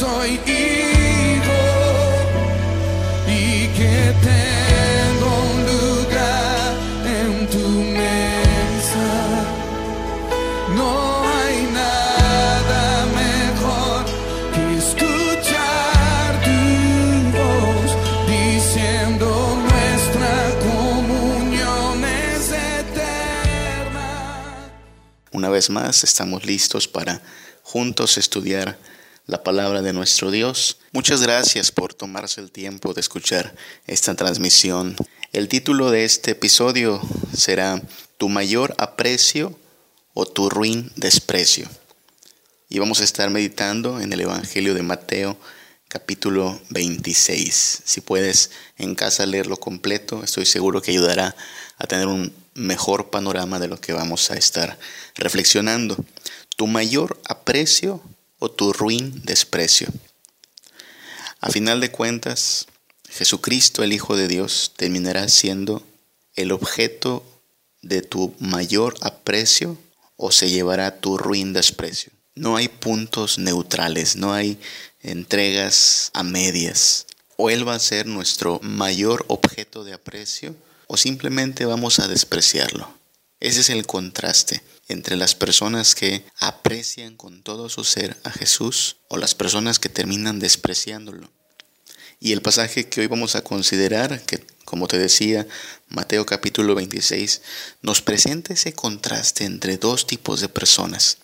soy hijo y que tengo un lugar en tu mesa. No hay nada mejor que escuchar tu voz diciendo nuestra comunión es eterna. Una vez más, estamos listos para juntos estudiar la palabra de nuestro Dios. Muchas gracias por tomarse el tiempo de escuchar esta transmisión. El título de este episodio será Tu mayor aprecio o tu ruin desprecio. Y vamos a estar meditando en el Evangelio de Mateo capítulo 26. Si puedes en casa leerlo completo, estoy seguro que ayudará a tener un mejor panorama de lo que vamos a estar reflexionando. Tu mayor aprecio o tu ruin desprecio. A final de cuentas, Jesucristo, el Hijo de Dios, terminará siendo el objeto de tu mayor aprecio o se llevará tu ruin desprecio. No hay puntos neutrales, no hay entregas a medias. O Él va a ser nuestro mayor objeto de aprecio o simplemente vamos a despreciarlo. Ese es el contraste entre las personas que aprecian con todo su ser a Jesús o las personas que terminan despreciándolo. Y el pasaje que hoy vamos a considerar, que como te decía, Mateo capítulo 26, nos presenta ese contraste entre dos tipos de personas.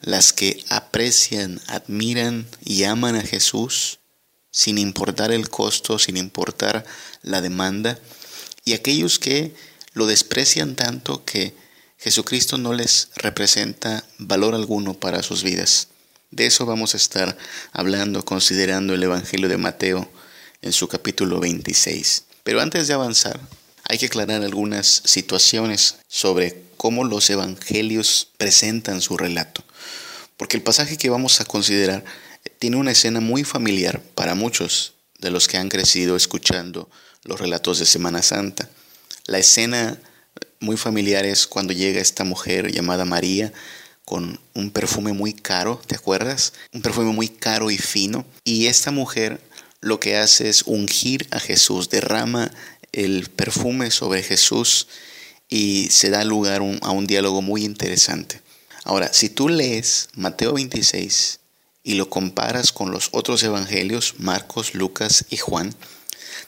Las que aprecian, admiran y aman a Jesús sin importar el costo, sin importar la demanda, y aquellos que lo desprecian tanto que Jesucristo no les representa valor alguno para sus vidas. De eso vamos a estar hablando considerando el Evangelio de Mateo en su capítulo 26. Pero antes de avanzar, hay que aclarar algunas situaciones sobre cómo los evangelios presentan su relato. Porque el pasaje que vamos a considerar tiene una escena muy familiar para muchos de los que han crecido escuchando los relatos de Semana Santa. La escena muy familiar es cuando llega esta mujer llamada María con un perfume muy caro, ¿te acuerdas? Un perfume muy caro y fino. Y esta mujer lo que hace es ungir a Jesús, derrama el perfume sobre Jesús y se da lugar a un diálogo muy interesante. Ahora, si tú lees Mateo 26 y lo comparas con los otros evangelios, Marcos, Lucas y Juan,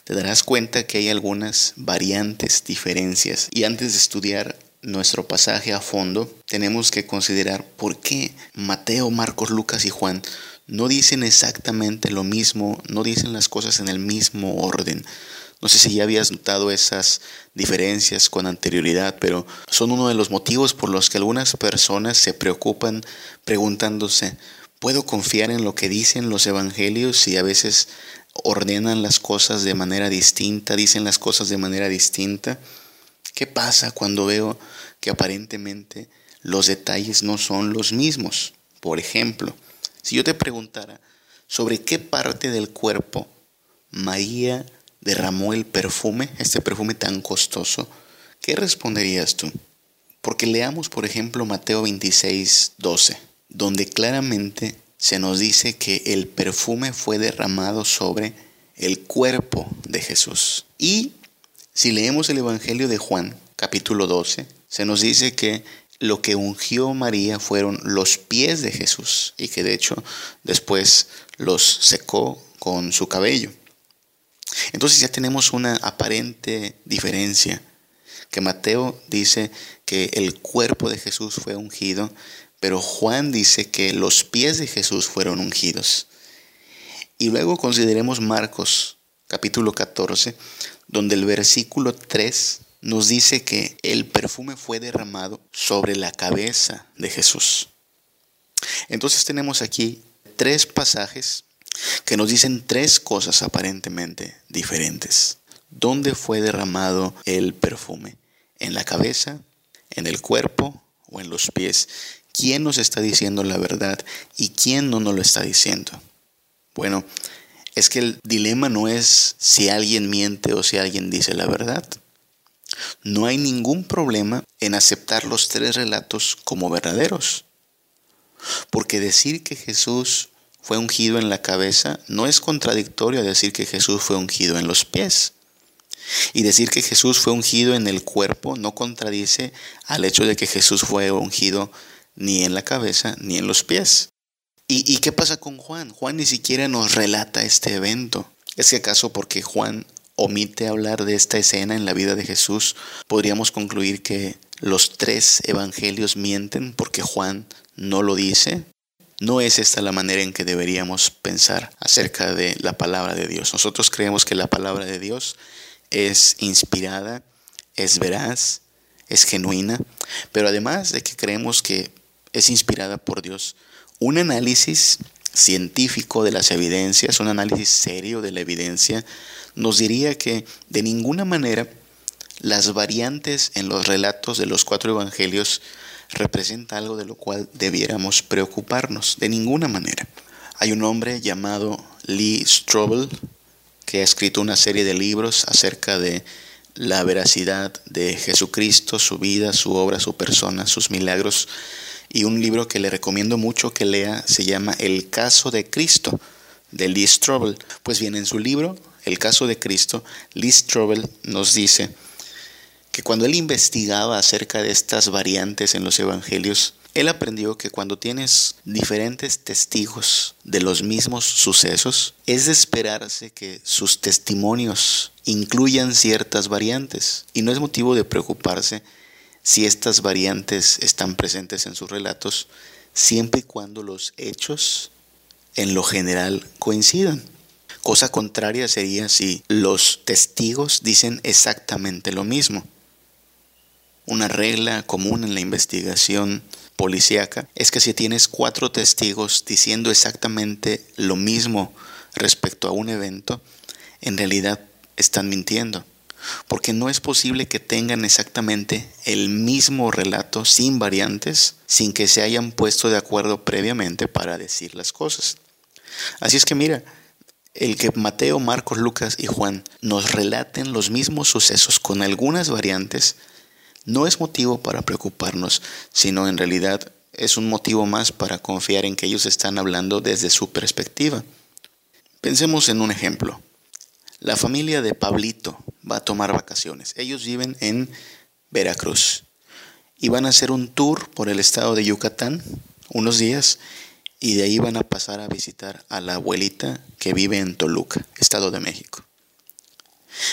te darás cuenta que hay algunas variantes, diferencias. Y antes de estudiar nuestro pasaje a fondo, tenemos que considerar por qué Mateo, Marcos, Lucas y Juan no dicen exactamente lo mismo, no dicen las cosas en el mismo orden. No sé si ya habías notado esas diferencias con anterioridad, pero son uno de los motivos por los que algunas personas se preocupan preguntándose, ¿puedo confiar en lo que dicen los evangelios y a veces ordenan las cosas de manera distinta, dicen las cosas de manera distinta? ¿Qué pasa cuando veo que aparentemente los detalles no son los mismos? Por ejemplo, si yo te preguntara sobre qué parte del cuerpo María derramó el perfume, este perfume tan costoso, ¿qué responderías tú? Porque leamos, por ejemplo, Mateo 26, 12, donde claramente se nos dice que el perfume fue derramado sobre el cuerpo de Jesús. Y si leemos el Evangelio de Juan, capítulo 12, se nos dice que lo que ungió María fueron los pies de Jesús y que de hecho después los secó con su cabello. Entonces ya tenemos una aparente diferencia, que Mateo dice que el cuerpo de Jesús fue ungido pero Juan dice que los pies de Jesús fueron ungidos. Y luego consideremos Marcos capítulo 14, donde el versículo 3 nos dice que el perfume fue derramado sobre la cabeza de Jesús. Entonces tenemos aquí tres pasajes que nos dicen tres cosas aparentemente diferentes. ¿Dónde fue derramado el perfume? ¿En la cabeza? ¿En el cuerpo? ¿O en los pies? Quién nos está diciendo la verdad y quién no nos lo está diciendo. Bueno, es que el dilema no es si alguien miente o si alguien dice la verdad. No hay ningún problema en aceptar los tres relatos como verdaderos. Porque decir que Jesús fue ungido en la cabeza, no es contradictorio a decir que Jesús fue ungido en los pies. Y decir que Jesús fue ungido en el cuerpo no contradice al hecho de que Jesús fue ungido ni en la cabeza ni en los pies. ¿Y, ¿Y, qué pasa con Juan? Juan ni siquiera nos relata este evento. ¿Es que acaso porque Juan omite hablar de esta escena en la vida de Jesús, podríamos concluir que los tres evangelios mienten porque Juan no lo dice? No es esta la manera en que deberíamos pensar acerca de la palabra de Dios. Nosotros creemos que la palabra de Dios es inspirada, es veraz, es genuina, pero además de que creemos que es inspirada por Dios, un análisis científico de las evidencias, un análisis serio de la evidencia, nos diría que de ninguna manera las variantes en los relatos de los cuatro evangelios representa algo de lo cual debiéramos preocuparnos, de ninguna manera. Hay un hombre llamado Lee Strobel que ha escrito una serie de libros acerca de la veracidad de Jesucristo, su vida, su obra, su persona, sus milagros. Y un libro que le recomiendo mucho que lea se llama El caso de Cristo, de Lee Strobel. Pues bien, en su libro, El caso de Cristo, Lee Strobel nos dice que cuando él investigaba acerca de estas variantes en los evangelios, él aprendió que cuando tienes diferentes testigos de los mismos sucesos, es de esperarse que sus testimonios incluyan ciertas variantes y no es motivo de preocuparse si estas variantes están presentes en sus relatos, siempre y cuando los hechos en lo general coincidan. Cosa contraria sería si los testigos dicen exactamente lo mismo. Una regla común en la investigación policíaca es que si tienes cuatro testigos diciendo exactamente lo mismo respecto a un evento, en realidad están mintiendo. Porque no es posible que tengan exactamente el mismo relato sin variantes, sin que se hayan puesto de acuerdo previamente para decir las cosas. Así es que mira, el que Mateo, Marcos, Lucas y Juan nos relaten los mismos sucesos con algunas variantes, no es motivo para preocuparnos, sino en realidad es un motivo más para confiar en que ellos están hablando desde su perspectiva. Pensemos en un ejemplo. La familia de Pablito va a tomar vacaciones. Ellos viven en Veracruz y van a hacer un tour por el estado de Yucatán unos días y de ahí van a pasar a visitar a la abuelita que vive en Toluca, Estado de México.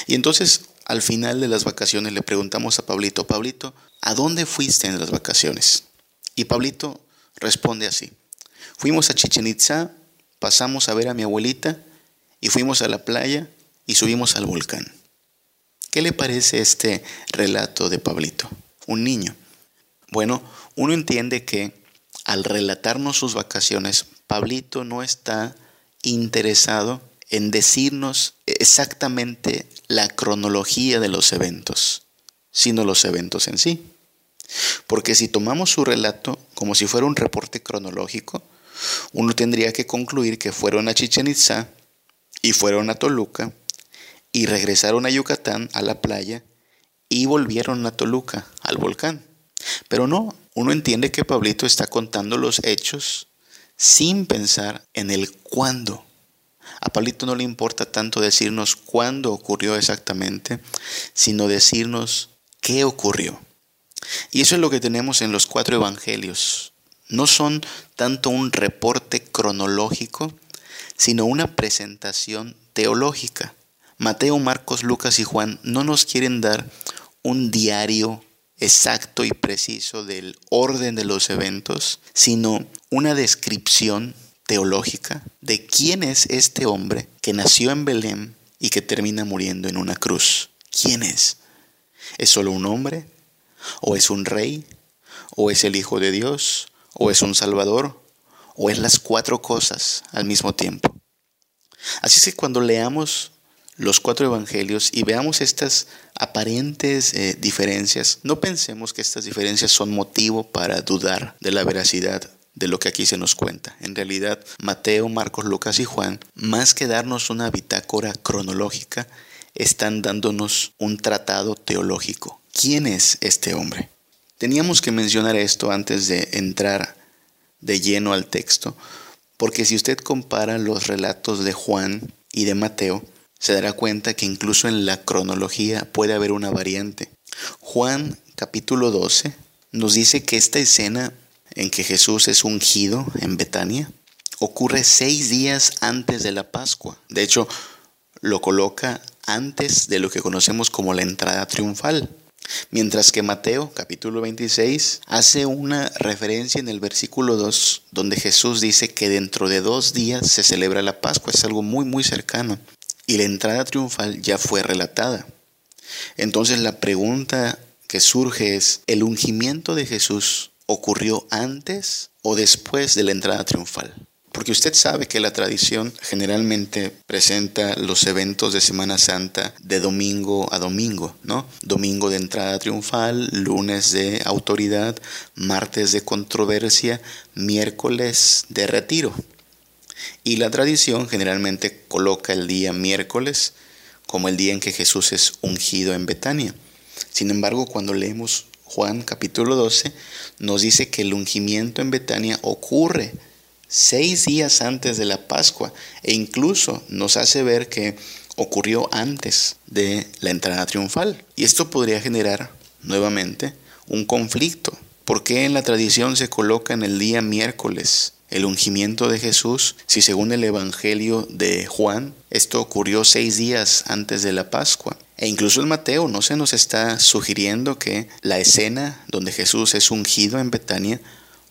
Y entonces al final de las vacaciones le preguntamos a Pablito, Pablito, ¿a dónde fuiste en las vacaciones? Y Pablito responde así, fuimos a Chichen Itza, pasamos a ver a mi abuelita y fuimos a la playa y subimos al volcán. ¿Qué le parece este relato de Pablito? Un niño. Bueno, uno entiende que al relatarnos sus vacaciones, Pablito no está interesado en decirnos exactamente la cronología de los eventos, sino los eventos en sí. Porque si tomamos su relato como si fuera un reporte cronológico, uno tendría que concluir que fueron a Chichen Itza y fueron a Toluca y regresaron a Yucatán a la playa y volvieron a Toluca al volcán. Pero no, uno entiende que Pablito está contando los hechos sin pensar en el cuándo a Pablito no le importa tanto decirnos cuándo ocurrió exactamente, sino decirnos qué ocurrió. Y eso es lo que tenemos en los cuatro evangelios. No son tanto un reporte cronológico, sino una presentación teológica. Mateo, Marcos, Lucas y Juan no nos quieren dar un diario exacto y preciso del orden de los eventos, sino una descripción teológica de quién es este hombre que nació en Belén y que termina muriendo en una cruz. ¿Quién es? ¿Es solo un hombre? ¿O es un rey? ¿O es el Hijo de Dios? ¿O es un Salvador? ¿O es las cuatro cosas al mismo tiempo? Así es que cuando leamos los cuatro evangelios y veamos estas aparentes eh, diferencias, no pensemos que estas diferencias son motivo para dudar de la veracidad de lo que aquí se nos cuenta. En realidad, Mateo, Marcos, Lucas y Juan, más que darnos una bitácora cronológica, están dándonos un tratado teológico. ¿Quién es este hombre? Teníamos que mencionar esto antes de entrar de lleno al texto, Porque si usted compara los relatos de Juan y de Mateo, se dará cuenta que incluso en la cronología puede haber una variante. Juan capítulo 12 nos dice que esta escena en que Jesús es ungido en Betania ocurre seis días antes de la Pascua. De hecho, lo coloca antes de lo que conocemos como la entrada triunfal. Mientras que Mateo, capítulo 26, hace una referencia en el versículo 2, donde Jesús dice que dentro de dos días se celebra la Pascua. Es algo muy, muy cercano. Y la entrada triunfal ya fue relatada. Entonces la pregunta que surge es, ¿el ungimiento de Jesús ocurrió antes o después de la entrada triunfal? Porque usted sabe que la tradición generalmente presenta los eventos de Semana Santa de domingo a domingo, ¿no? Domingo de entrada triunfal, lunes de autoridad, martes de controversia, miércoles de retiro. Y la tradición generalmente coloca el día miércoles como el día en que Jesús es ungido en Betania. Sin embargo, cuando leemos Juan capítulo 12, nos dice que el ungimiento en Betania ocurre seis días antes de la Pascua e incluso nos hace ver que ocurrió antes de la entrada triunfal. Y esto podría generar nuevamente un conflicto. ¿Por qué en la tradición se coloca en el día miércoles el ungimiento de Jesús si según el Evangelio de Juan esto ocurrió seis días antes de la Pascua? E incluso en Mateo no se nos está sugiriendo que la escena donde Jesús es ungido en Betania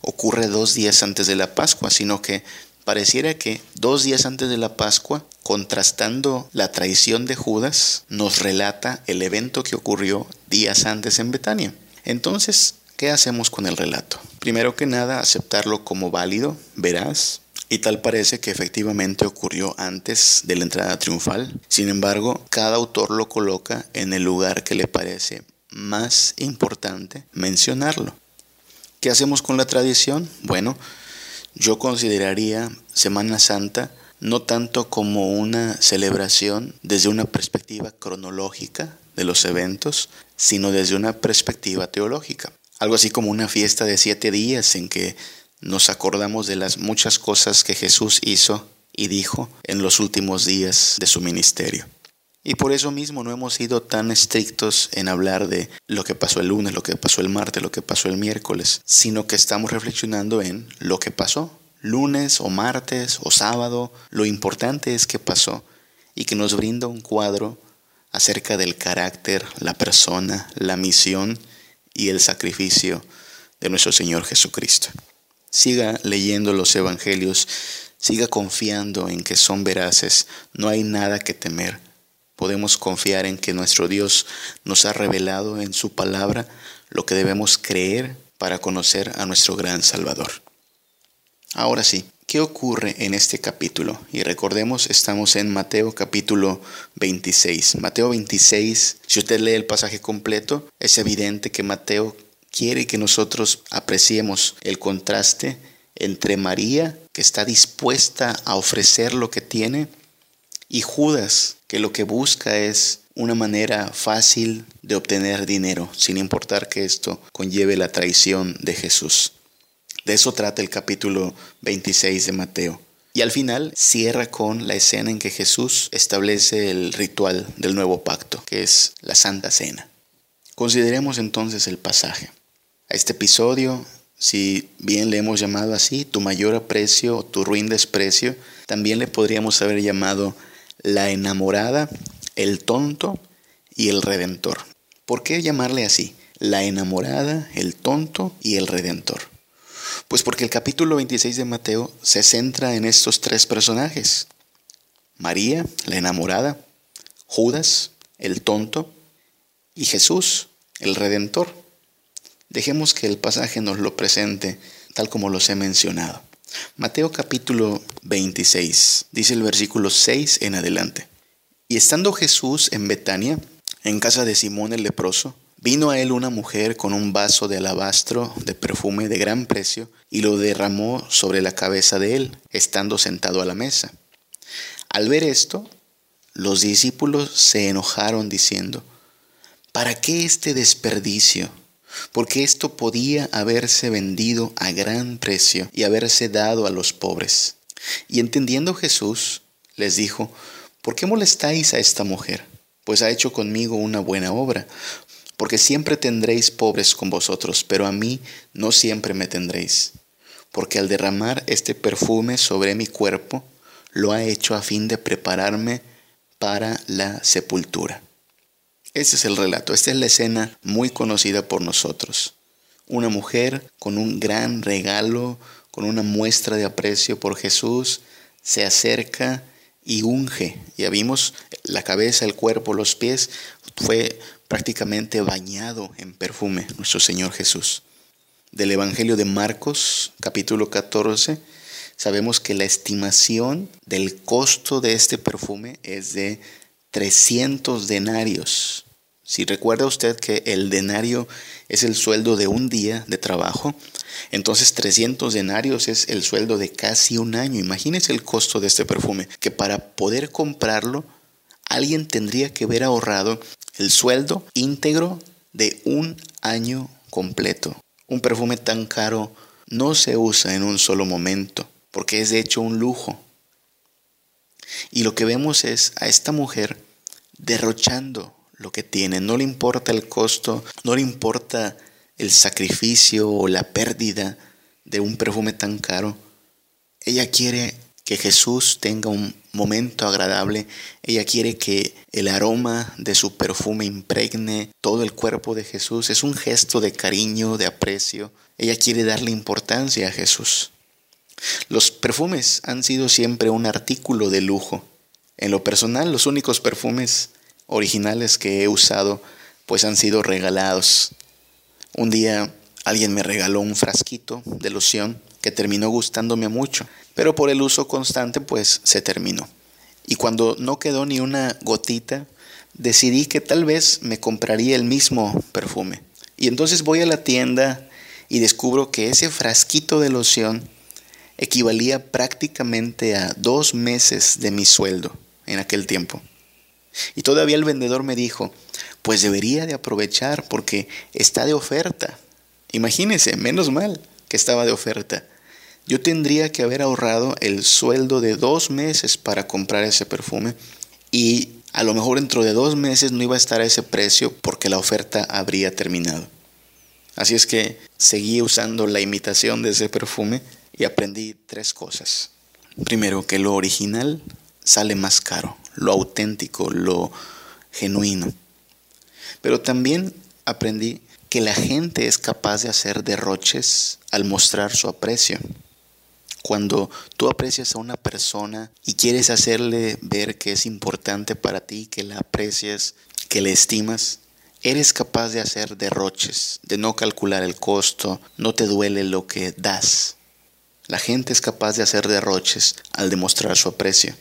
ocurre dos días antes de la Pascua, sino que pareciera que dos días antes de la Pascua, contrastando la traición de Judas, nos relata el evento que ocurrió días antes en Betania. Entonces, ¿qué hacemos con el relato? Primero que nada, aceptarlo como válido, veraz, y tal parece que efectivamente ocurrió antes de la entrada triunfal. Sin embargo, cada autor lo coloca en el lugar que le parece más importante mencionarlo. ¿Qué hacemos con la tradición? Bueno, yo consideraría Semana Santa no tanto como una celebración desde una perspectiva cronológica de los eventos, sino desde una perspectiva teológica. Algo así como una fiesta de siete días en que nos acordamos de las muchas cosas que Jesús hizo y dijo en los últimos días de su ministerio. Y por eso mismo no hemos sido tan estrictos en hablar de lo que pasó el lunes, lo que pasó el martes, lo que pasó el miércoles, sino que estamos reflexionando en lo que pasó, lunes o martes o sábado, lo importante es que pasó y que nos brinda un cuadro acerca del carácter, la persona, la misión y el sacrificio de nuestro Señor Jesucristo. Siga leyendo los evangelios, siga confiando en que son veraces, no hay nada que temer podemos confiar en que nuestro Dios nos ha revelado en su palabra lo que debemos creer para conocer a nuestro gran Salvador. Ahora sí, ¿qué ocurre en este capítulo? Y recordemos, estamos en Mateo capítulo 26. Mateo 26, si usted lee el pasaje completo, es evidente que Mateo quiere que nosotros apreciemos el contraste entre María, que está dispuesta a ofrecer lo que tiene, y Judas, que lo que busca es una manera fácil de obtener dinero, sin importar que esto conlleve la traición de Jesús. De eso trata el capítulo 26 de Mateo. Y al final cierra con la escena en que Jesús establece el ritual del nuevo pacto, que es la Santa Cena. Consideremos entonces el pasaje. A este episodio, si bien le hemos llamado así, tu mayor aprecio o tu ruin desprecio, también le podríamos haber llamado la enamorada, el tonto y el redentor. ¿Por qué llamarle así? La enamorada, el tonto y el redentor. Pues porque el capítulo 26 de Mateo se centra en estos tres personajes. María, la enamorada, Judas, el tonto, y Jesús, el redentor. Dejemos que el pasaje nos lo presente tal como los he mencionado. Mateo capítulo 26, dice el versículo 6 en adelante. Y estando Jesús en Betania, en casa de Simón el leproso, vino a él una mujer con un vaso de alabastro de perfume de gran precio y lo derramó sobre la cabeza de él, estando sentado a la mesa. Al ver esto, los discípulos se enojaron diciendo, ¿para qué este desperdicio? porque esto podía haberse vendido a gran precio y haberse dado a los pobres. Y entendiendo Jesús, les dijo, ¿por qué molestáis a esta mujer? Pues ha hecho conmigo una buena obra, porque siempre tendréis pobres con vosotros, pero a mí no siempre me tendréis, porque al derramar este perfume sobre mi cuerpo, lo ha hecho a fin de prepararme para la sepultura. Este es el relato, esta es la escena muy conocida por nosotros. Una mujer con un gran regalo, con una muestra de aprecio por Jesús, se acerca y unge. Ya vimos la cabeza, el cuerpo, los pies, fue prácticamente bañado en perfume nuestro Señor Jesús. Del Evangelio de Marcos, capítulo 14, sabemos que la estimación del costo de este perfume es de 300 denarios. Si recuerda usted que el denario es el sueldo de un día de trabajo, entonces 300 denarios es el sueldo de casi un año. Imagínese el costo de este perfume, que para poder comprarlo, alguien tendría que haber ahorrado el sueldo íntegro de un año completo. Un perfume tan caro no se usa en un solo momento, porque es de hecho un lujo. Y lo que vemos es a esta mujer derrochando lo que tiene, no le importa el costo, no le importa el sacrificio o la pérdida de un perfume tan caro. Ella quiere que Jesús tenga un momento agradable. Ella quiere que el aroma de su perfume impregne todo el cuerpo de Jesús. Es un gesto de cariño, de aprecio. Ella quiere darle importancia a Jesús. Los perfumes han sido siempre un artículo de lujo. En lo personal, los únicos perfumes originales que he usado pues han sido regalados. Un día alguien me regaló un frasquito de loción que terminó gustándome mucho, pero por el uso constante pues se terminó. Y cuando no quedó ni una gotita, decidí que tal vez me compraría el mismo perfume. Y entonces voy a la tienda y descubro que ese frasquito de loción equivalía prácticamente a dos meses de mi sueldo en aquel tiempo. Y todavía el vendedor me dijo, pues debería de aprovechar porque está de oferta. Imagínese, menos mal que estaba de oferta. Yo tendría que haber ahorrado el sueldo de dos meses para comprar ese perfume y a lo mejor dentro de dos meses no iba a estar a ese precio porque la oferta habría terminado. Así es que seguí usando la imitación de ese perfume y aprendí tres cosas. Primero, que lo original sale más caro, lo auténtico, lo genuino. Pero también aprendí que la gente es capaz de hacer derroches al mostrar su aprecio. Cuando tú aprecias a una persona y quieres hacerle ver que es importante para ti, que la aprecias, que le estimas, eres capaz de hacer derroches, de no calcular el costo, no te duele lo que das. La gente es capaz de hacer derroches al demostrar su aprecio.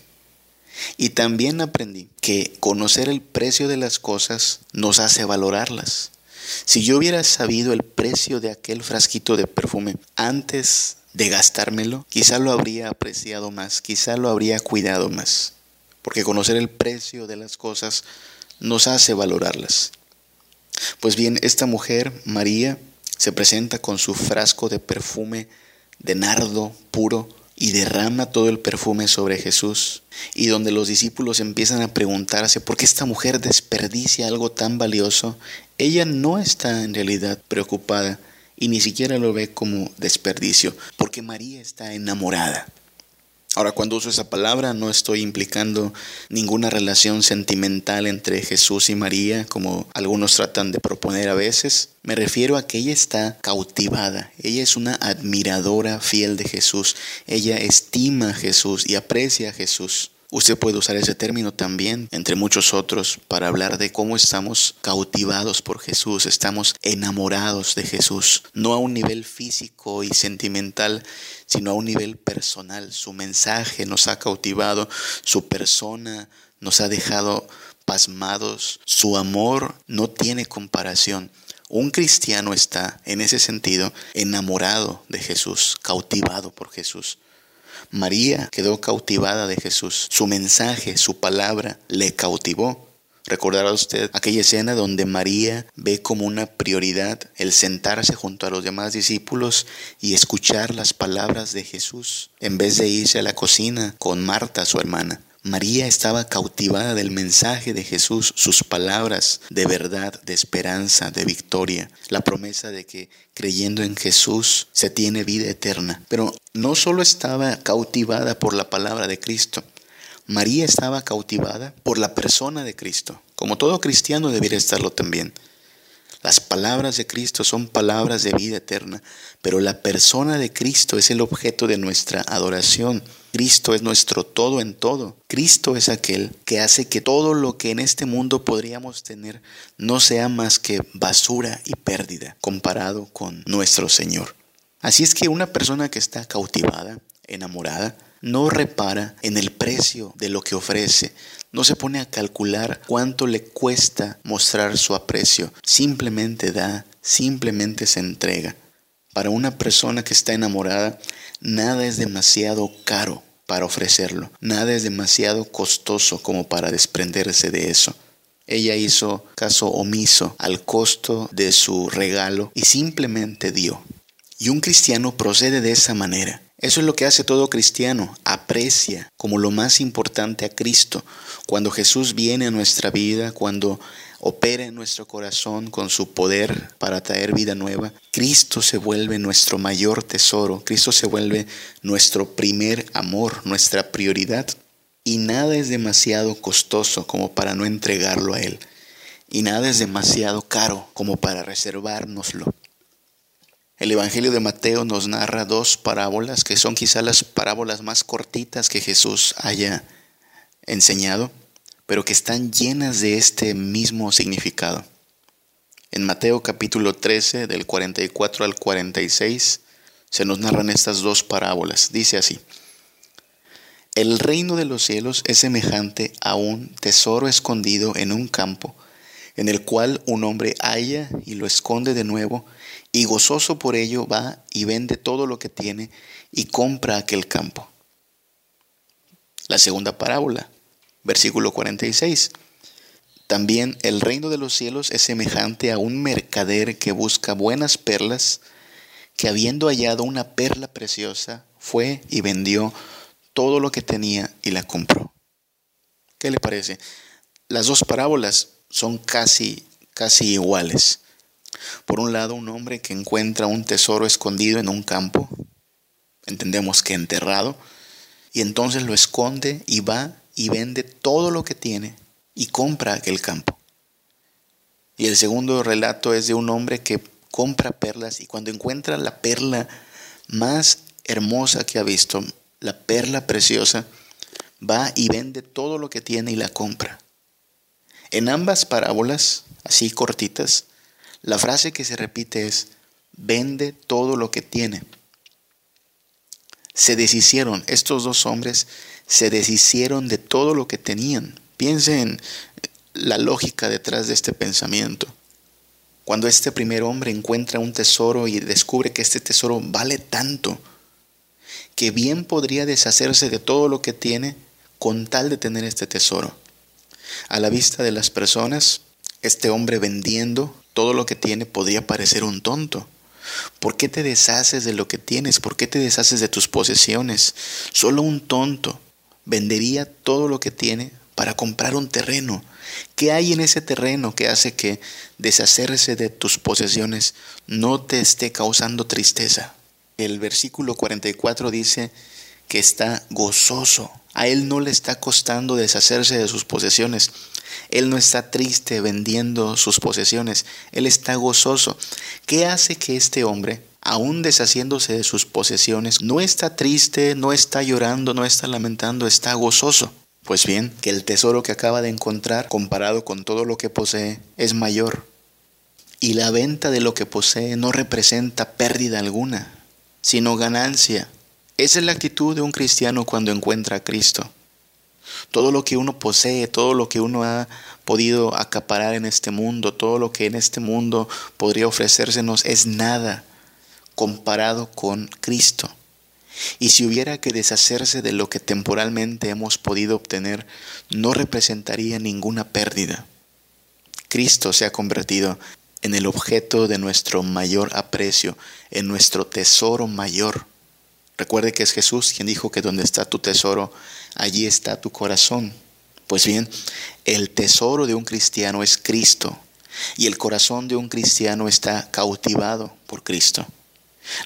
Y también aprendí que conocer el precio de las cosas nos hace valorarlas. Si yo hubiera sabido el precio de aquel frasquito de perfume antes de gastármelo, quizá lo habría apreciado más, quizá lo habría cuidado más. Porque conocer el precio de las cosas nos hace valorarlas. Pues bien, esta mujer, María, se presenta con su frasco de perfume de nardo puro y derrama todo el perfume sobre Jesús. Y donde los discípulos empiezan a preguntarse por qué esta mujer desperdicia algo tan valioso, ella no está en realidad preocupada y ni siquiera lo ve como desperdicio, porque María está enamorada. Ahora, cuando uso esa palabra, no estoy implicando ninguna relación sentimental entre Jesús y María, como algunos tratan de proponer a veces. Me refiero a que ella está cautivada. Ella es una admiradora fiel de Jesús. Ella estima a Jesús y aprecia a Jesús. Usted puede usar ese término también, entre muchos otros, para hablar de cómo estamos cautivados por Jesús, estamos enamorados de Jesús, no a un nivel físico y sentimental, sino a un nivel personal. Su mensaje nos ha cautivado, su persona nos ha dejado pasmados, su amor no tiene comparación. Un cristiano está, en ese sentido, enamorado de Jesús, cautivado por Jesús. María quedó cautivada de Jesús. Su mensaje, su palabra le cautivó. Recordará usted aquella escena donde María ve como una prioridad el sentarse junto a los demás discípulos y escuchar las palabras de Jesús en vez de irse a la cocina con Marta, su hermana. María estaba cautivada del mensaje de Jesús, sus palabras de verdad, de esperanza, de victoria, la promesa de que creyendo en Jesús se tiene vida eterna. Pero no solo estaba cautivada por la palabra de Cristo, María estaba cautivada por la persona de Cristo, como todo cristiano debería estarlo también. Las palabras de Cristo son palabras de vida eterna, pero la persona de Cristo es el objeto de nuestra adoración. Cristo es nuestro todo en todo. Cristo es aquel que hace que todo lo que en este mundo podríamos tener no sea más que basura y pérdida comparado con nuestro Señor. Así es que una persona que está cautivada, enamorada, no repara en el precio de lo que ofrece, no se pone a calcular cuánto le cuesta mostrar su aprecio, simplemente da, simplemente se entrega. Para una persona que está enamorada, nada es demasiado caro para ofrecerlo, nada es demasiado costoso como para desprenderse de eso. Ella hizo caso omiso al costo de su regalo y simplemente dio. Y un cristiano procede de esa manera. Eso es lo que hace todo cristiano, aprecia como lo más importante a Cristo. Cuando Jesús viene a nuestra vida, cuando opera en nuestro corazón con su poder para traer vida nueva, Cristo se vuelve nuestro mayor tesoro, Cristo se vuelve nuestro primer amor, nuestra prioridad. Y nada es demasiado costoso como para no entregarlo a Él. Y nada es demasiado caro como para reservárnoslo. El Evangelio de Mateo nos narra dos parábolas que son quizá las parábolas más cortitas que Jesús haya enseñado, pero que están llenas de este mismo significado. En Mateo capítulo 13, del 44 al 46, se nos narran estas dos parábolas. Dice así, El reino de los cielos es semejante a un tesoro escondido en un campo, en el cual un hombre halla y lo esconde de nuevo, y gozoso por ello va y vende todo lo que tiene y compra aquel campo. La segunda parábola, versículo 46. También el reino de los cielos es semejante a un mercader que busca buenas perlas, que habiendo hallado una perla preciosa, fue y vendió todo lo que tenía y la compró. ¿Qué le parece? Las dos parábolas son casi, casi iguales. Por un lado, un hombre que encuentra un tesoro escondido en un campo, entendemos que enterrado, y entonces lo esconde y va y vende todo lo que tiene y compra aquel campo. Y el segundo relato es de un hombre que compra perlas y cuando encuentra la perla más hermosa que ha visto, la perla preciosa, va y vende todo lo que tiene y la compra. En ambas parábolas, así cortitas, la frase que se repite es, vende todo lo que tiene. Se deshicieron, estos dos hombres se deshicieron de todo lo que tenían. Piensen en la lógica detrás de este pensamiento. Cuando este primer hombre encuentra un tesoro y descubre que este tesoro vale tanto, que bien podría deshacerse de todo lo que tiene con tal de tener este tesoro. A la vista de las personas, este hombre vendiendo todo lo que tiene podría parecer un tonto. ¿Por qué te deshaces de lo que tienes? ¿Por qué te deshaces de tus posesiones? Solo un tonto vendería todo lo que tiene para comprar un terreno. ¿Qué hay en ese terreno que hace que deshacerse de tus posesiones no te esté causando tristeza? El versículo 44 dice que está gozoso. A él no le está costando deshacerse de sus posesiones. Él no está triste vendiendo sus posesiones, Él está gozoso. ¿Qué hace que este hombre, aún deshaciéndose de sus posesiones, no está triste, no está llorando, no está lamentando, está gozoso? Pues bien, que el tesoro que acaba de encontrar, comparado con todo lo que posee, es mayor. Y la venta de lo que posee no representa pérdida alguna, sino ganancia. Esa es la actitud de un cristiano cuando encuentra a Cristo. Todo lo que uno posee, todo lo que uno ha podido acaparar en este mundo, todo lo que en este mundo podría ofrecérsenos es nada comparado con Cristo. Y si hubiera que deshacerse de lo que temporalmente hemos podido obtener, no representaría ninguna pérdida. Cristo se ha convertido en el objeto de nuestro mayor aprecio, en nuestro tesoro mayor. Recuerde que es Jesús quien dijo que donde está tu tesoro, allí está tu corazón. Pues bien, el tesoro de un cristiano es Cristo y el corazón de un cristiano está cautivado por Cristo.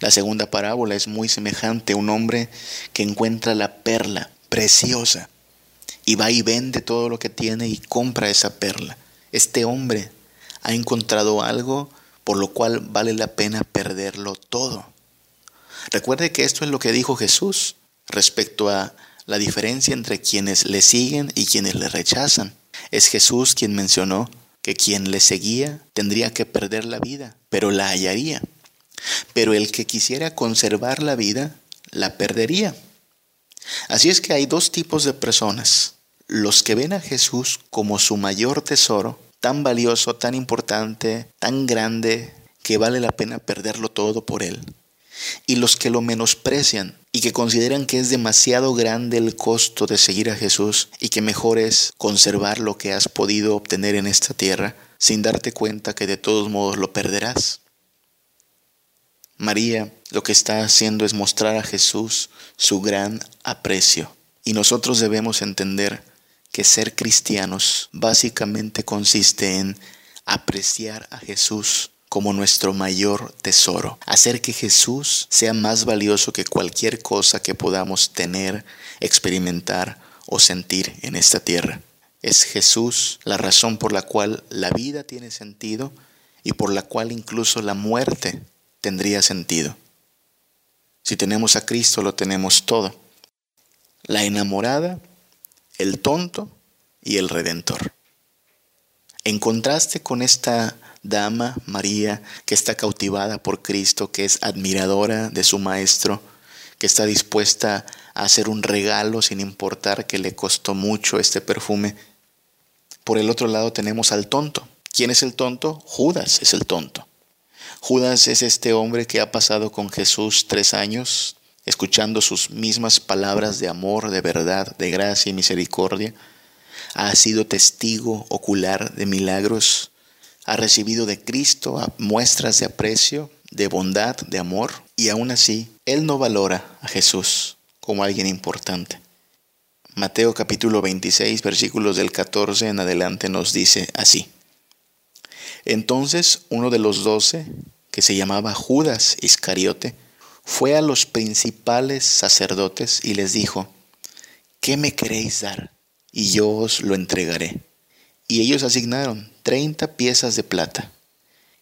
La segunda parábola es muy semejante a un hombre que encuentra la perla preciosa y va y vende todo lo que tiene y compra esa perla. Este hombre ha encontrado algo por lo cual vale la pena perderlo todo. Recuerde que esto es lo que dijo Jesús respecto a la diferencia entre quienes le siguen y quienes le rechazan. Es Jesús quien mencionó que quien le seguía tendría que perder la vida, pero la hallaría. Pero el que quisiera conservar la vida, la perdería. Así es que hay dos tipos de personas. Los que ven a Jesús como su mayor tesoro, tan valioso, tan importante, tan grande, que vale la pena perderlo todo por Él. Y los que lo menosprecian y que consideran que es demasiado grande el costo de seguir a Jesús y que mejor es conservar lo que has podido obtener en esta tierra sin darte cuenta que de todos modos lo perderás. María lo que está haciendo es mostrar a Jesús su gran aprecio. Y nosotros debemos entender que ser cristianos básicamente consiste en apreciar a Jesús como nuestro mayor tesoro, hacer que Jesús sea más valioso que cualquier cosa que podamos tener, experimentar o sentir en esta tierra. Es Jesús la razón por la cual la vida tiene sentido y por la cual incluso la muerte tendría sentido. Si tenemos a Cristo, lo tenemos todo. La enamorada, el tonto y el redentor. En contraste con esta dama, María, que está cautivada por Cristo, que es admiradora de su Maestro, que está dispuesta a hacer un regalo sin importar que le costó mucho este perfume. Por el otro lado tenemos al tonto. ¿Quién es el tonto? Judas es el tonto. Judas es este hombre que ha pasado con Jesús tres años, escuchando sus mismas palabras de amor, de verdad, de gracia y misericordia. Ha sido testigo ocular de milagros. Ha recibido de Cristo muestras de aprecio, de bondad, de amor. Y aún así, él no valora a Jesús como alguien importante. Mateo capítulo 26 versículos del 14 en adelante nos dice así. Entonces uno de los doce, que se llamaba Judas Iscariote, fue a los principales sacerdotes y les dijo, ¿qué me queréis dar? Y yo os lo entregaré. Y ellos asignaron treinta piezas de plata.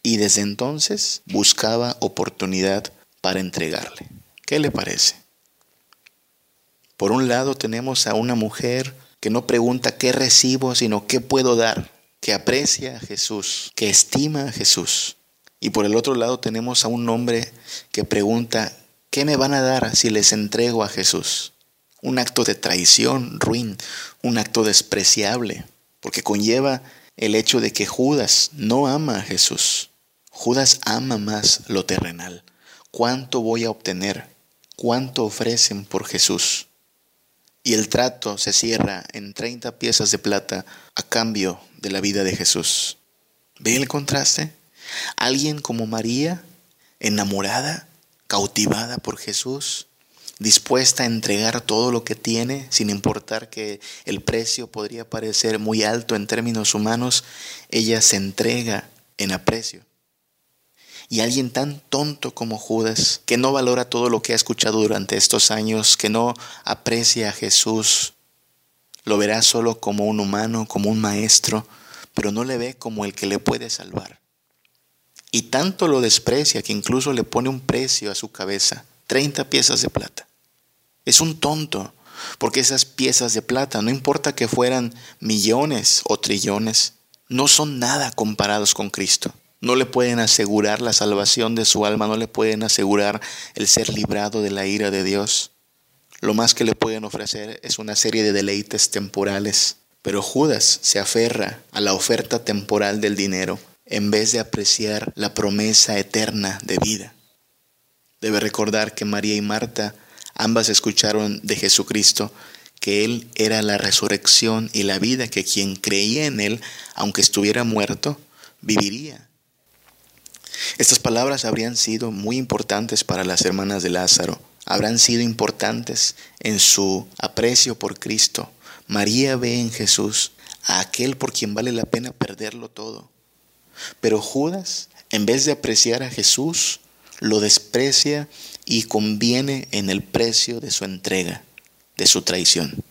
Y desde entonces buscaba oportunidad para entregarle. ¿Qué le parece? Por un lado tenemos a una mujer que no pregunta qué recibo, sino qué puedo dar que aprecia a Jesús, que estima a Jesús. Y por el otro lado tenemos a un hombre que pregunta, ¿qué me van a dar si les entrego a Jesús? Un acto de traición ruin, un acto despreciable, porque conlleva el hecho de que Judas no ama a Jesús. Judas ama más lo terrenal. ¿Cuánto voy a obtener? ¿Cuánto ofrecen por Jesús? Y el trato se cierra en 30 piezas de plata a cambio de la vida de Jesús. ¿Ve el contraste? Alguien como María, enamorada, cautivada por Jesús, dispuesta a entregar todo lo que tiene, sin importar que el precio podría parecer muy alto en términos humanos, ella se entrega en aprecio y alguien tan tonto como Judas, que no valora todo lo que ha escuchado durante estos años, que no aprecia a Jesús, lo verá solo como un humano, como un maestro, pero no le ve como el que le puede salvar. Y tanto lo desprecia que incluso le pone un precio a su cabeza, 30 piezas de plata. Es un tonto, porque esas piezas de plata, no importa que fueran millones o trillones, no son nada comparados con Cristo. No le pueden asegurar la salvación de su alma, no le pueden asegurar el ser librado de la ira de Dios. Lo más que le pueden ofrecer es una serie de deleites temporales. Pero Judas se aferra a la oferta temporal del dinero en vez de apreciar la promesa eterna de vida. Debe recordar que María y Marta ambas escucharon de Jesucristo que Él era la resurrección y la vida, que quien creía en Él, aunque estuviera muerto, viviría. Estas palabras habrían sido muy importantes para las hermanas de Lázaro, habrán sido importantes en su aprecio por Cristo. María ve en Jesús a aquel por quien vale la pena perderlo todo. Pero Judas, en vez de apreciar a Jesús, lo desprecia y conviene en el precio de su entrega, de su traición.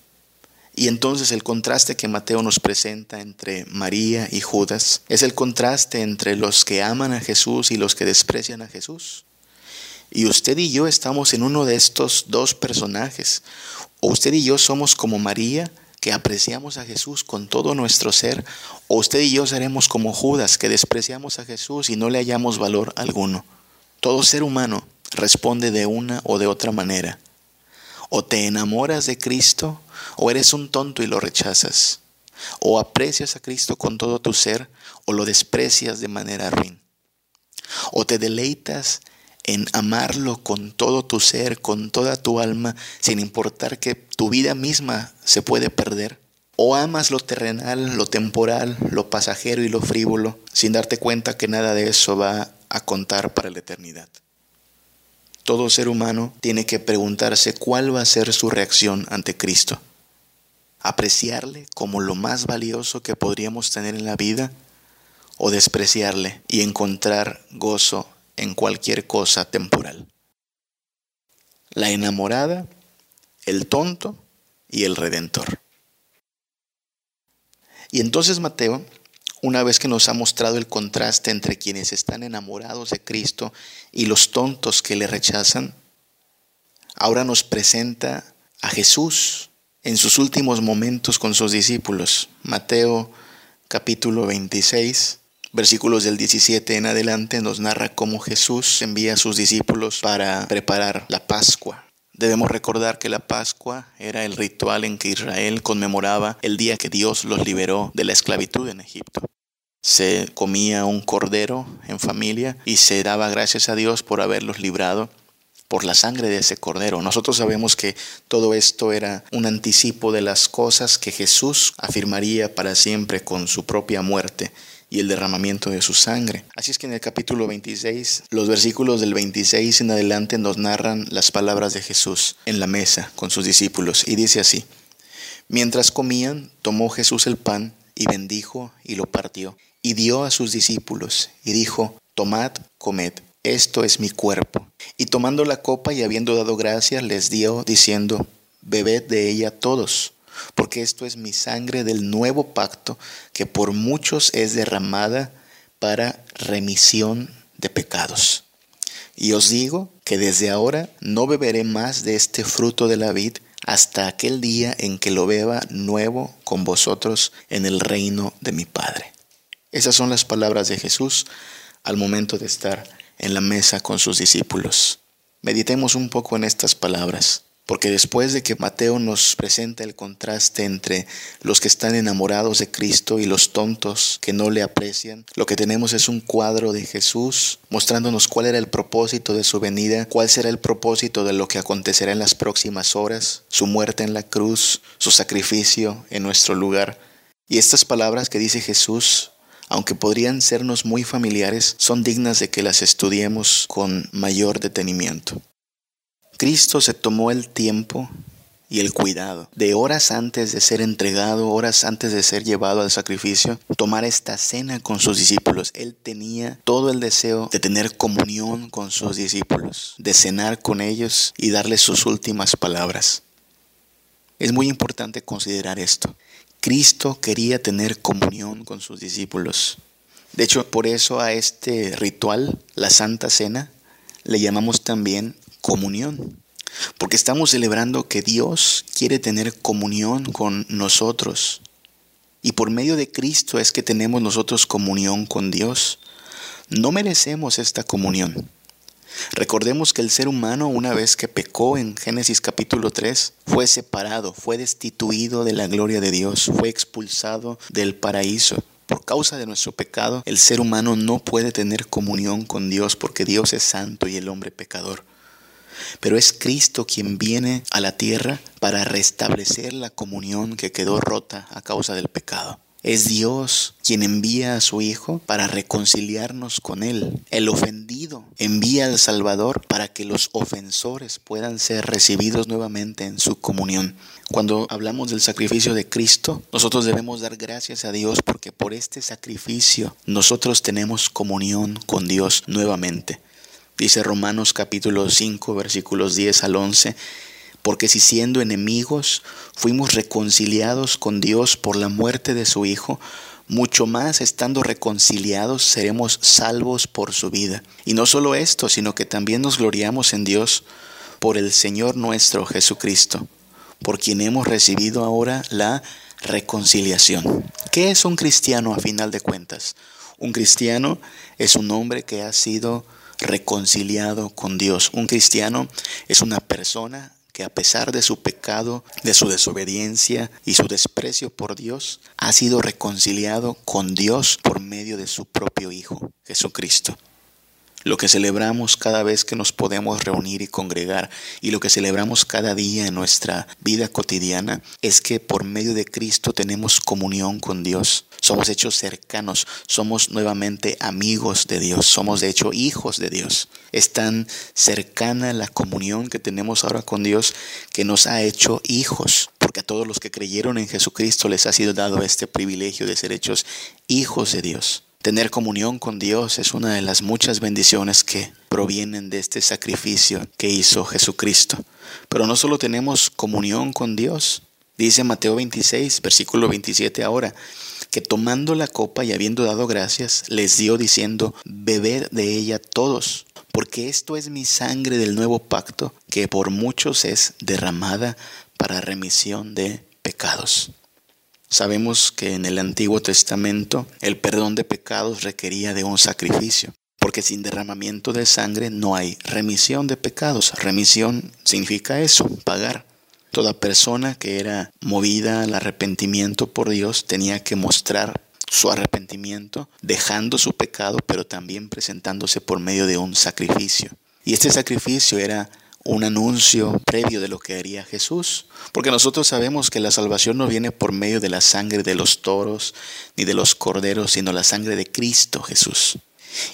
Y entonces el contraste que Mateo nos presenta entre María y Judas es el contraste entre los que aman a Jesús y los que desprecian a Jesús. Y usted y yo estamos en uno de estos dos personajes. O usted y yo somos como María, que apreciamos a Jesús con todo nuestro ser, o usted y yo seremos como Judas, que despreciamos a Jesús y no le hallamos valor alguno. Todo ser humano responde de una o de otra manera. O te enamoras de Cristo, o eres un tonto y lo rechazas. O aprecias a Cristo con todo tu ser, o lo desprecias de manera ruin. O te deleitas en amarlo con todo tu ser, con toda tu alma, sin importar que tu vida misma se puede perder. O amas lo terrenal, lo temporal, lo pasajero y lo frívolo, sin darte cuenta que nada de eso va a contar para la eternidad. Todo ser humano tiene que preguntarse cuál va a ser su reacción ante Cristo. Apreciarle como lo más valioso que podríamos tener en la vida o despreciarle y encontrar gozo en cualquier cosa temporal. La enamorada, el tonto y el redentor. Y entonces Mateo una vez que nos ha mostrado el contraste entre quienes están enamorados de Cristo y los tontos que le rechazan, ahora nos presenta a Jesús en sus últimos momentos con sus discípulos. Mateo capítulo 26, versículos del 17 en adelante nos narra cómo Jesús envía a sus discípulos para preparar la Pascua. Debemos recordar que la Pascua era el ritual en que Israel conmemoraba el día que Dios los liberó de la esclavitud en Egipto. Se comía un cordero en familia y se daba gracias a Dios por haberlos librado por la sangre de ese cordero. Nosotros sabemos que todo esto era un anticipo de las cosas que Jesús afirmaría para siempre con su propia muerte y el derramamiento de su sangre. Así es que en el capítulo 26, los versículos del 26 en adelante nos narran las palabras de Jesús en la mesa con sus discípulos y dice así, mientras comían, tomó Jesús el pan y bendijo y lo partió y dio a sus discípulos y dijo, tomad, comed, esto es mi cuerpo. Y tomando la copa y habiendo dado gracias, les dio diciendo, bebed de ella todos porque esto es mi sangre del nuevo pacto que por muchos es derramada para remisión de pecados. Y os digo que desde ahora no beberé más de este fruto de la vid hasta aquel día en que lo beba nuevo con vosotros en el reino de mi Padre. Esas son las palabras de Jesús al momento de estar en la mesa con sus discípulos. Meditemos un poco en estas palabras. Porque después de que Mateo nos presenta el contraste entre los que están enamorados de Cristo y los tontos que no le aprecian, lo que tenemos es un cuadro de Jesús mostrándonos cuál era el propósito de su venida, cuál será el propósito de lo que acontecerá en las próximas horas, su muerte en la cruz, su sacrificio en nuestro lugar. Y estas palabras que dice Jesús aunque podrían sernos muy familiares, son dignas de que las estudiemos con mayor detenimiento. Cristo se tomó el tiempo y el cuidado de horas antes de ser entregado, horas antes de ser llevado al sacrificio, tomar esta cena con sus discípulos. Él tenía todo el deseo de tener comunión con sus discípulos, de cenar con ellos y darles sus últimas palabras. Es muy importante considerar esto. Cristo quería tener comunión con sus discípulos. De hecho, por eso a este ritual, la Santa Cena, le llamamos también comunión. Porque estamos celebrando que Dios quiere tener comunión con nosotros. Y por medio de Cristo es que tenemos nosotros comunión con Dios. No merecemos esta comunión. Recordemos que el ser humano, una vez que pecó en Génesis capítulo 3, fue separado, fue destituido de la gloria de Dios, fue expulsado del paraíso. Por causa de nuestro pecado, el ser humano no puede tener comunión con Dios porque Dios es santo y el hombre pecador. Pero es Cristo quien viene a la tierra para restablecer la comunión que quedó rota a causa del pecado. Es Dios quien envía a su Hijo para reconciliarnos con Él. El ofendido envía al Salvador para que los ofensores puedan ser recibidos nuevamente en su comunión. Cuando hablamos del sacrificio de Cristo, nosotros debemos dar gracias a Dios porque por este sacrificio nosotros tenemos comunión con Dios nuevamente. Dice Romanos capítulo 5 versículos 10 al 11 porque si siendo enemigos fuimos reconciliados con Dios por la muerte de su Hijo, mucho más estando reconciliados seremos salvos por su vida. Y no solo esto, sino que también nos gloriamos en Dios por el Señor nuestro Jesucristo, por quien hemos recibido ahora la reconciliación. ¿Qué es un cristiano a final de cuentas? Un cristiano es un hombre que ha sido reconciliado con Dios. Un cristiano es una persona que a pesar de su pecado, de su desobediencia y su desprecio por Dios, ha sido reconciliado con Dios por medio de su propio Hijo, Jesucristo. Lo que celebramos cada vez que nos podemos reunir y congregar y lo que celebramos cada día en nuestra vida cotidiana es que por medio de Cristo tenemos comunión con Dios. Somos hechos cercanos, somos nuevamente amigos de Dios, somos de hecho hijos de Dios. Es tan cercana la comunión que tenemos ahora con Dios que nos ha hecho hijos, porque a todos los que creyeron en Jesucristo les ha sido dado este privilegio de ser hechos hijos de Dios. Tener comunión con Dios es una de las muchas bendiciones que provienen de este sacrificio que hizo Jesucristo. Pero no solo tenemos comunión con Dios, dice Mateo 26, versículo 27 ahora, que tomando la copa y habiendo dado gracias, les dio diciendo, bebed de ella todos, porque esto es mi sangre del nuevo pacto, que por muchos es derramada para remisión de pecados. Sabemos que en el Antiguo Testamento el perdón de pecados requería de un sacrificio, porque sin derramamiento de sangre no hay remisión de pecados. Remisión significa eso, pagar. Toda persona que era movida al arrepentimiento por Dios tenía que mostrar su arrepentimiento, dejando su pecado, pero también presentándose por medio de un sacrificio. Y este sacrificio era un anuncio previo de lo que haría Jesús. Porque nosotros sabemos que la salvación no viene por medio de la sangre de los toros ni de los corderos, sino la sangre de Cristo Jesús.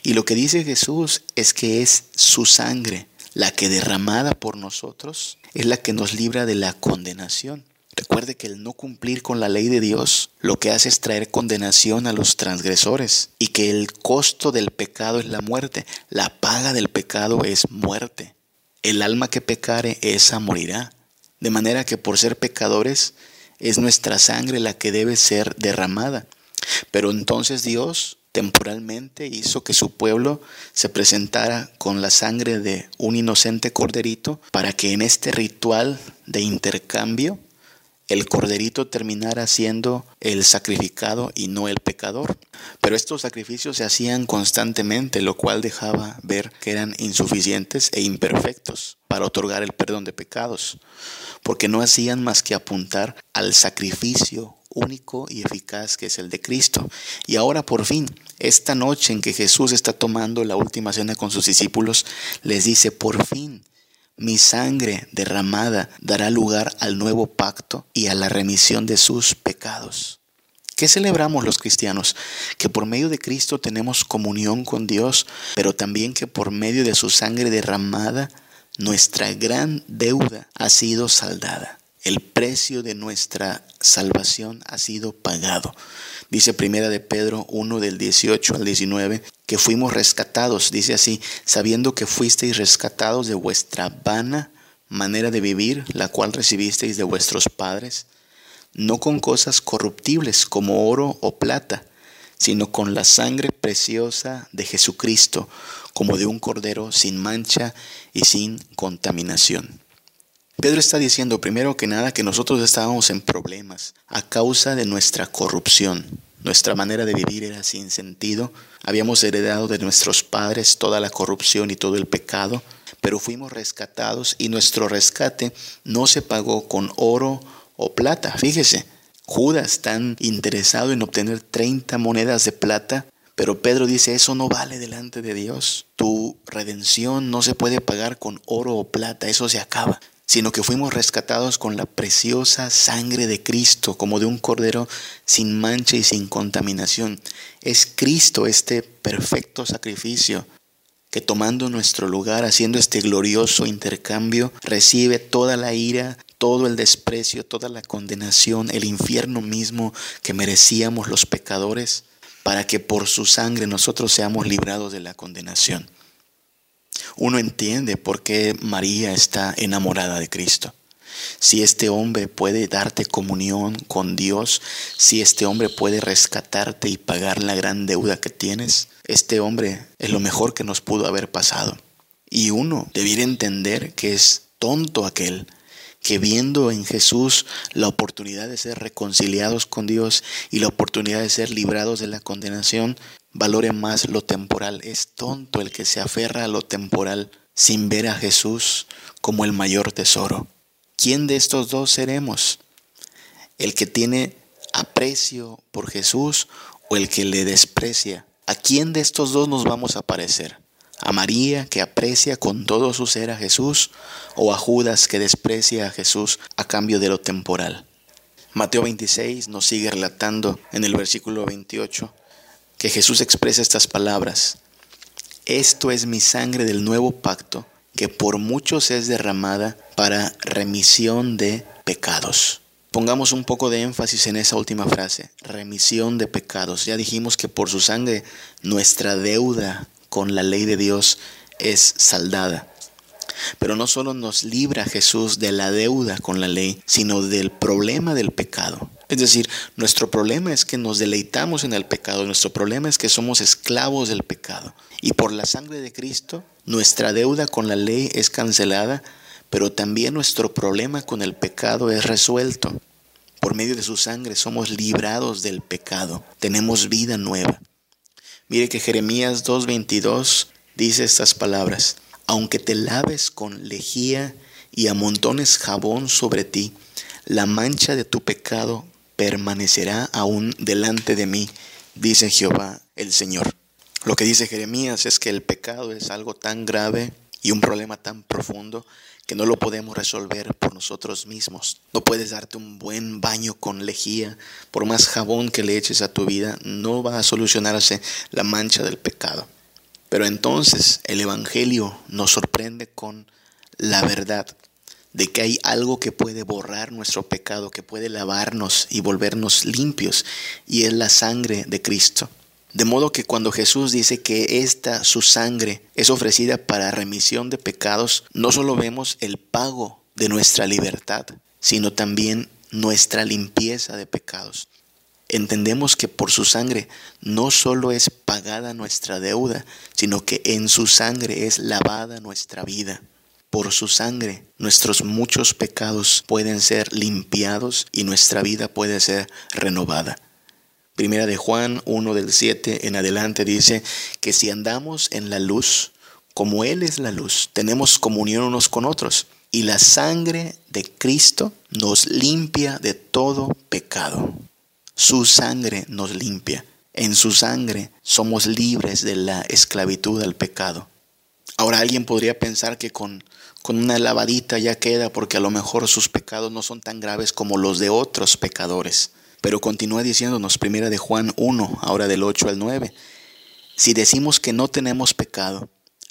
Y lo que dice Jesús es que es su sangre, la que derramada por nosotros, es la que nos libra de la condenación. Recuerde que el no cumplir con la ley de Dios lo que hace es traer condenación a los transgresores y que el costo del pecado es la muerte, la paga del pecado es muerte. El alma que pecare, esa morirá. De manera que por ser pecadores es nuestra sangre la que debe ser derramada. Pero entonces Dios temporalmente hizo que su pueblo se presentara con la sangre de un inocente corderito para que en este ritual de intercambio el corderito terminara siendo el sacrificado y no el pecador. Pero estos sacrificios se hacían constantemente, lo cual dejaba ver que eran insuficientes e imperfectos para otorgar el perdón de pecados, porque no hacían más que apuntar al sacrificio único y eficaz que es el de Cristo. Y ahora por fin, esta noche en que Jesús está tomando la última cena con sus discípulos, les dice, por fin, mi sangre derramada dará lugar al nuevo pacto y a la remisión de sus pecados. ¿Qué celebramos los cristianos? Que por medio de Cristo tenemos comunión con Dios, pero también que por medio de su sangre derramada, nuestra gran deuda ha sido saldada. El precio de nuestra salvación ha sido pagado. Dice primera de Pedro 1 del 18 al 19 que fuimos rescatados, dice así, sabiendo que fuisteis rescatados de vuestra vana manera de vivir, la cual recibisteis de vuestros padres, no con cosas corruptibles como oro o plata, sino con la sangre preciosa de Jesucristo, como de un cordero sin mancha y sin contaminación. Pedro está diciendo primero que nada que nosotros estábamos en problemas a causa de nuestra corrupción. Nuestra manera de vivir era sin sentido. Habíamos heredado de nuestros padres toda la corrupción y todo el pecado, pero fuimos rescatados y nuestro rescate no se pagó con oro o plata. Fíjese, Judas tan interesado en obtener 30 monedas de plata, pero Pedro dice, eso no vale delante de Dios. Tu redención no se puede pagar con oro o plata, eso se acaba, sino que fuimos rescatados con la preciosa sangre de Cristo, como de un cordero sin mancha y sin contaminación. Es Cristo este perfecto sacrificio que tomando nuestro lugar, haciendo este glorioso intercambio, recibe toda la ira, todo el desprecio, toda la condenación, el infierno mismo que merecíamos los pecadores, para que por su sangre nosotros seamos librados de la condenación. Uno entiende por qué María está enamorada de Cristo. Si este hombre puede darte comunión con Dios, si este hombre puede rescatarte y pagar la gran deuda que tienes, este hombre es lo mejor que nos pudo haber pasado. Y uno debiera entender que es tonto aquel que viendo en Jesús la oportunidad de ser reconciliados con Dios y la oportunidad de ser librados de la condenación, valore más lo temporal. Es tonto el que se aferra a lo temporal sin ver a Jesús como el mayor tesoro. ¿Quién de estos dos seremos? ¿El que tiene aprecio por Jesús o el que le desprecia? ¿A quién de estos dos nos vamos a parecer? a María que aprecia con todo su ser a Jesús o a Judas que desprecia a Jesús a cambio de lo temporal. Mateo 26 nos sigue relatando en el versículo 28 que Jesús expresa estas palabras. Esto es mi sangre del nuevo pacto que por muchos es derramada para remisión de pecados. Pongamos un poco de énfasis en esa última frase, remisión de pecados. Ya dijimos que por su sangre nuestra deuda con la ley de Dios es saldada. Pero no solo nos libra Jesús de la deuda con la ley, sino del problema del pecado. Es decir, nuestro problema es que nos deleitamos en el pecado, nuestro problema es que somos esclavos del pecado. Y por la sangre de Cristo, nuestra deuda con la ley es cancelada, pero también nuestro problema con el pecado es resuelto. Por medio de su sangre somos librados del pecado, tenemos vida nueva. Mire que Jeremías 2.22 dice estas palabras, aunque te laves con lejía y amontones jabón sobre ti, la mancha de tu pecado permanecerá aún delante de mí, dice Jehová el Señor. Lo que dice Jeremías es que el pecado es algo tan grave y un problema tan profundo que no lo podemos resolver por nosotros mismos. No puedes darte un buen baño con lejía, por más jabón que le eches a tu vida, no va a solucionarse la mancha del pecado. Pero entonces el Evangelio nos sorprende con la verdad de que hay algo que puede borrar nuestro pecado, que puede lavarnos y volvernos limpios, y es la sangre de Cristo. De modo que cuando Jesús dice que esta su sangre es ofrecida para remisión de pecados, no solo vemos el pago de nuestra libertad, sino también nuestra limpieza de pecados. Entendemos que por su sangre no solo es pagada nuestra deuda, sino que en su sangre es lavada nuestra vida. Por su sangre nuestros muchos pecados pueden ser limpiados y nuestra vida puede ser renovada. Primera de Juan 1 del 7 en adelante dice que si andamos en la luz, como Él es la luz, tenemos comunión unos con otros. Y la sangre de Cristo nos limpia de todo pecado. Su sangre nos limpia. En su sangre somos libres de la esclavitud al pecado. Ahora alguien podría pensar que con, con una lavadita ya queda porque a lo mejor sus pecados no son tan graves como los de otros pecadores. Pero continúa diciéndonos, primera de Juan 1, ahora del 8 al 9, si decimos que no tenemos pecado,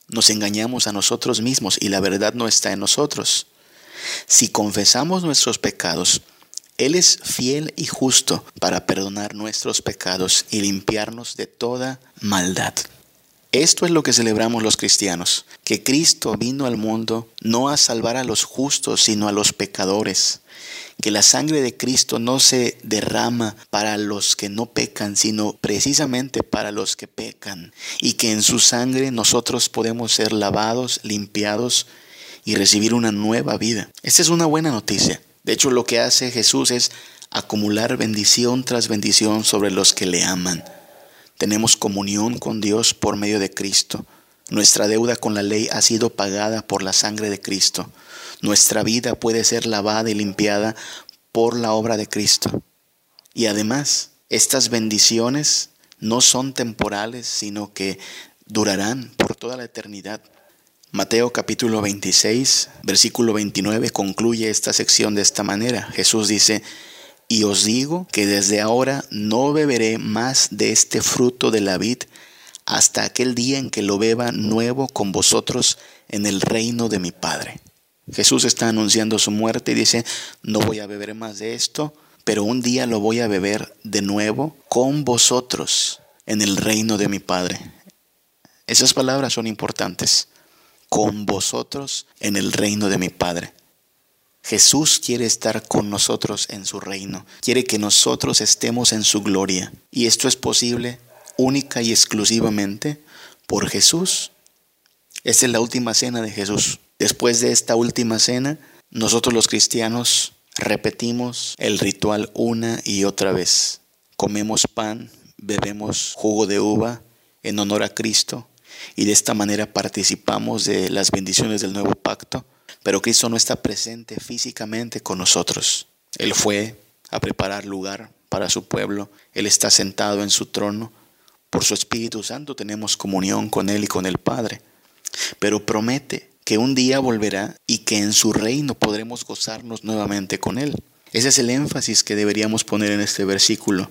nos engañamos a nosotros mismos y la verdad no está en nosotros. Si confesamos nuestros pecados, Él es fiel y justo para perdonar nuestros pecados y limpiarnos de toda maldad. Esto es lo que celebramos los cristianos, que Cristo vino al mundo no a salvar a los justos, sino a los pecadores que la sangre de Cristo no se derrama para los que no pecan, sino precisamente para los que pecan, y que en su sangre nosotros podemos ser lavados, limpiados y recibir una nueva vida. Esta es una buena noticia. De hecho, lo que hace Jesús es acumular bendición tras bendición sobre los que le aman. Tenemos comunión con Dios por medio de Cristo. Nuestra deuda con la ley ha sido pagada por la sangre de Cristo. Nuestra vida puede ser lavada y limpiada por la obra de Cristo. Y además, estas bendiciones no son temporales, sino que durarán por toda la eternidad. Mateo capítulo 26, versículo 29 concluye esta sección de esta manera. Jesús dice, y os digo que desde ahora no beberé más de este fruto de la vid hasta aquel día en que lo beba nuevo con vosotros en el reino de mi Padre. Jesús está anunciando su muerte y dice, no voy a beber más de esto, pero un día lo voy a beber de nuevo con vosotros en el reino de mi Padre. Esas palabras son importantes. Con vosotros en el reino de mi Padre. Jesús quiere estar con nosotros en su reino, quiere que nosotros estemos en su gloria. Y esto es posible única y exclusivamente por Jesús. Esta es la última cena de Jesús. Después de esta última cena, nosotros los cristianos repetimos el ritual una y otra vez. Comemos pan, bebemos jugo de uva en honor a Cristo y de esta manera participamos de las bendiciones del nuevo pacto pero Cristo no está presente físicamente con nosotros. Él fue a preparar lugar para su pueblo. Él está sentado en su trono. Por su Espíritu Santo tenemos comunión con Él y con el Padre. Pero promete que un día volverá y que en su reino podremos gozarnos nuevamente con Él. Ese es el énfasis que deberíamos poner en este versículo.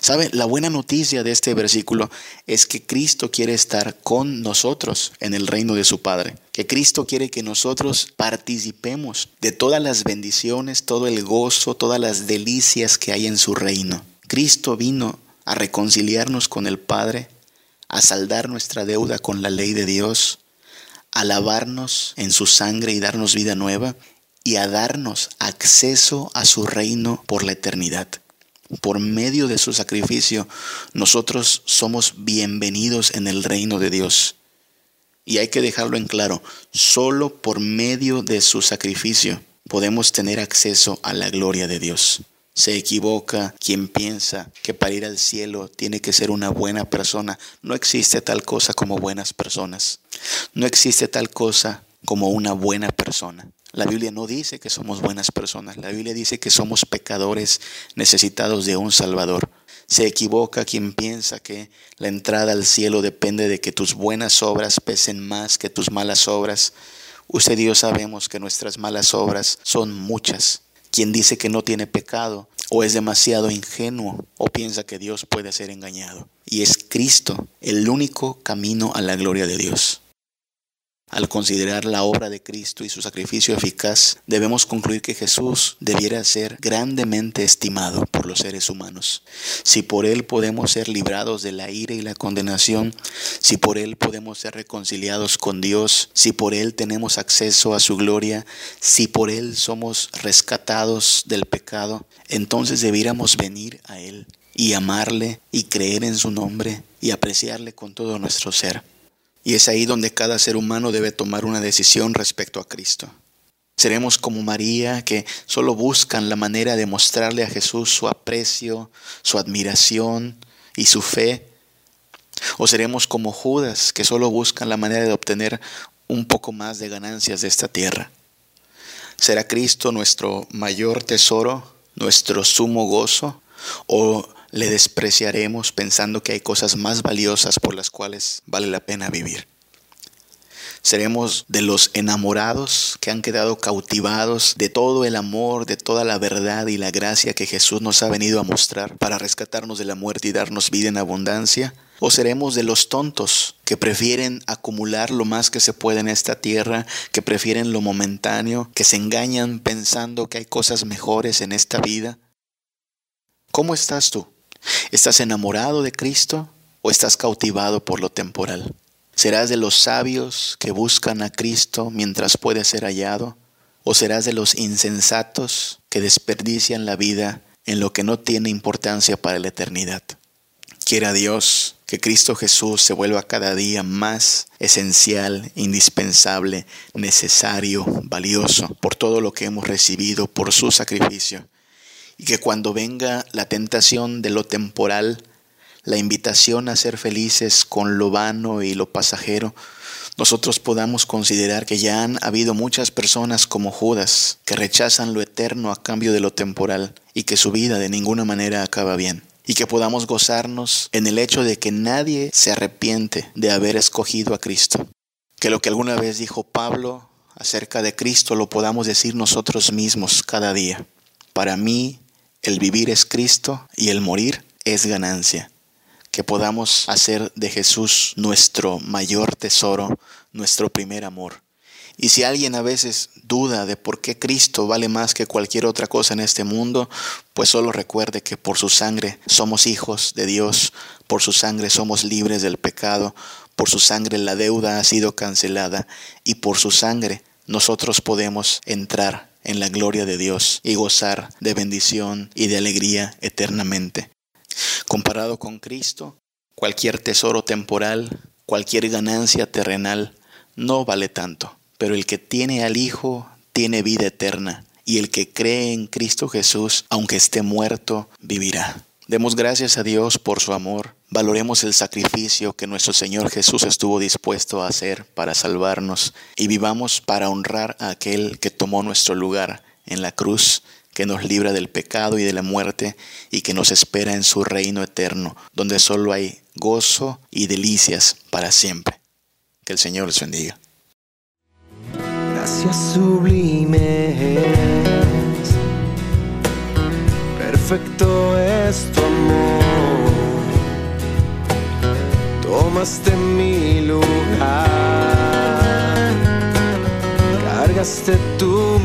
¿Sabe? La buena noticia de este versículo es que Cristo quiere estar con nosotros en el reino de su Padre. Que Cristo quiere que nosotros participemos de todas las bendiciones, todo el gozo, todas las delicias que hay en su reino. Cristo vino a reconciliarnos con el Padre, a saldar nuestra deuda con la ley de Dios, a lavarnos en su sangre y darnos vida nueva y a darnos acceso a su reino por la eternidad por medio de su sacrificio, nosotros somos bienvenidos en el reino de Dios. Y hay que dejarlo en claro, solo por medio de su sacrificio podemos tener acceso a la gloria de Dios. Se equivoca quien piensa que para ir al cielo tiene que ser una buena persona. No existe tal cosa como buenas personas. No existe tal cosa como una buena persona. La Biblia no dice que somos buenas personas, la Biblia dice que somos pecadores necesitados de un Salvador. Se equivoca quien piensa que la entrada al cielo depende de que tus buenas obras pesen más que tus malas obras. Usted y yo sabemos que nuestras malas obras son muchas. Quien dice que no tiene pecado o es demasiado ingenuo o piensa que Dios puede ser engañado. Y es Cristo el único camino a la gloria de Dios. Al considerar la obra de Cristo y su sacrificio eficaz, debemos concluir que Jesús debiera ser grandemente estimado por los seres humanos. Si por Él podemos ser librados de la ira y la condenación, si por Él podemos ser reconciliados con Dios, si por Él tenemos acceso a su gloria, si por Él somos rescatados del pecado, entonces debiéramos venir a Él y amarle y creer en su nombre y apreciarle con todo nuestro ser. Y es ahí donde cada ser humano debe tomar una decisión respecto a Cristo. Seremos como María que solo buscan la manera de mostrarle a Jesús su aprecio, su admiración y su fe. O seremos como Judas que solo buscan la manera de obtener un poco más de ganancias de esta tierra. ¿Será Cristo nuestro mayor tesoro, nuestro sumo gozo? ¿O le despreciaremos pensando que hay cosas más valiosas por las cuales vale la pena vivir. Seremos de los enamorados que han quedado cautivados de todo el amor, de toda la verdad y la gracia que Jesús nos ha venido a mostrar para rescatarnos de la muerte y darnos vida en abundancia. ¿O seremos de los tontos que prefieren acumular lo más que se puede en esta tierra, que prefieren lo momentáneo, que se engañan pensando que hay cosas mejores en esta vida? ¿Cómo estás tú? ¿Estás enamorado de Cristo o estás cautivado por lo temporal? ¿Serás de los sabios que buscan a Cristo mientras puede ser hallado? ¿O serás de los insensatos que desperdician la vida en lo que no tiene importancia para la eternidad? Quiera Dios que Cristo Jesús se vuelva cada día más esencial, indispensable, necesario, valioso por todo lo que hemos recibido por su sacrificio y que cuando venga la tentación de lo temporal, la invitación a ser felices con lo vano y lo pasajero, nosotros podamos considerar que ya han habido muchas personas como Judas que rechazan lo eterno a cambio de lo temporal y que su vida de ninguna manera acaba bien. y que podamos gozarnos en el hecho de que nadie se arrepiente de haber escogido a Cristo. Que lo que alguna vez dijo Pablo acerca de Cristo lo podamos decir nosotros mismos cada día. Para mí, el vivir es Cristo y el morir es ganancia. Que podamos hacer de Jesús nuestro mayor tesoro, nuestro primer amor. Y si alguien a veces duda de por qué Cristo vale más que cualquier otra cosa en este mundo, pues solo recuerde que por su sangre somos hijos de Dios, por su sangre somos libres del pecado, por su sangre la deuda ha sido cancelada y por su sangre nosotros podemos entrar en la gloria de Dios y gozar de bendición y de alegría eternamente. Comparado con Cristo, cualquier tesoro temporal, cualquier ganancia terrenal no vale tanto pero el que tiene al Hijo tiene vida eterna, y el que cree en Cristo Jesús, aunque esté muerto, vivirá. Demos gracias a Dios por su amor, valoremos el sacrificio que nuestro Señor Jesús estuvo dispuesto a hacer para salvarnos, y vivamos para honrar a aquel que tomó nuestro lugar en la cruz, que nos libra del pecado y de la muerte, y que nos espera en su reino eterno, donde solo hay gozo y delicias para siempre. Que el Señor les bendiga gracias sublimes. Perfecto es tu amor. Tomaste mi lugar. Cargaste tu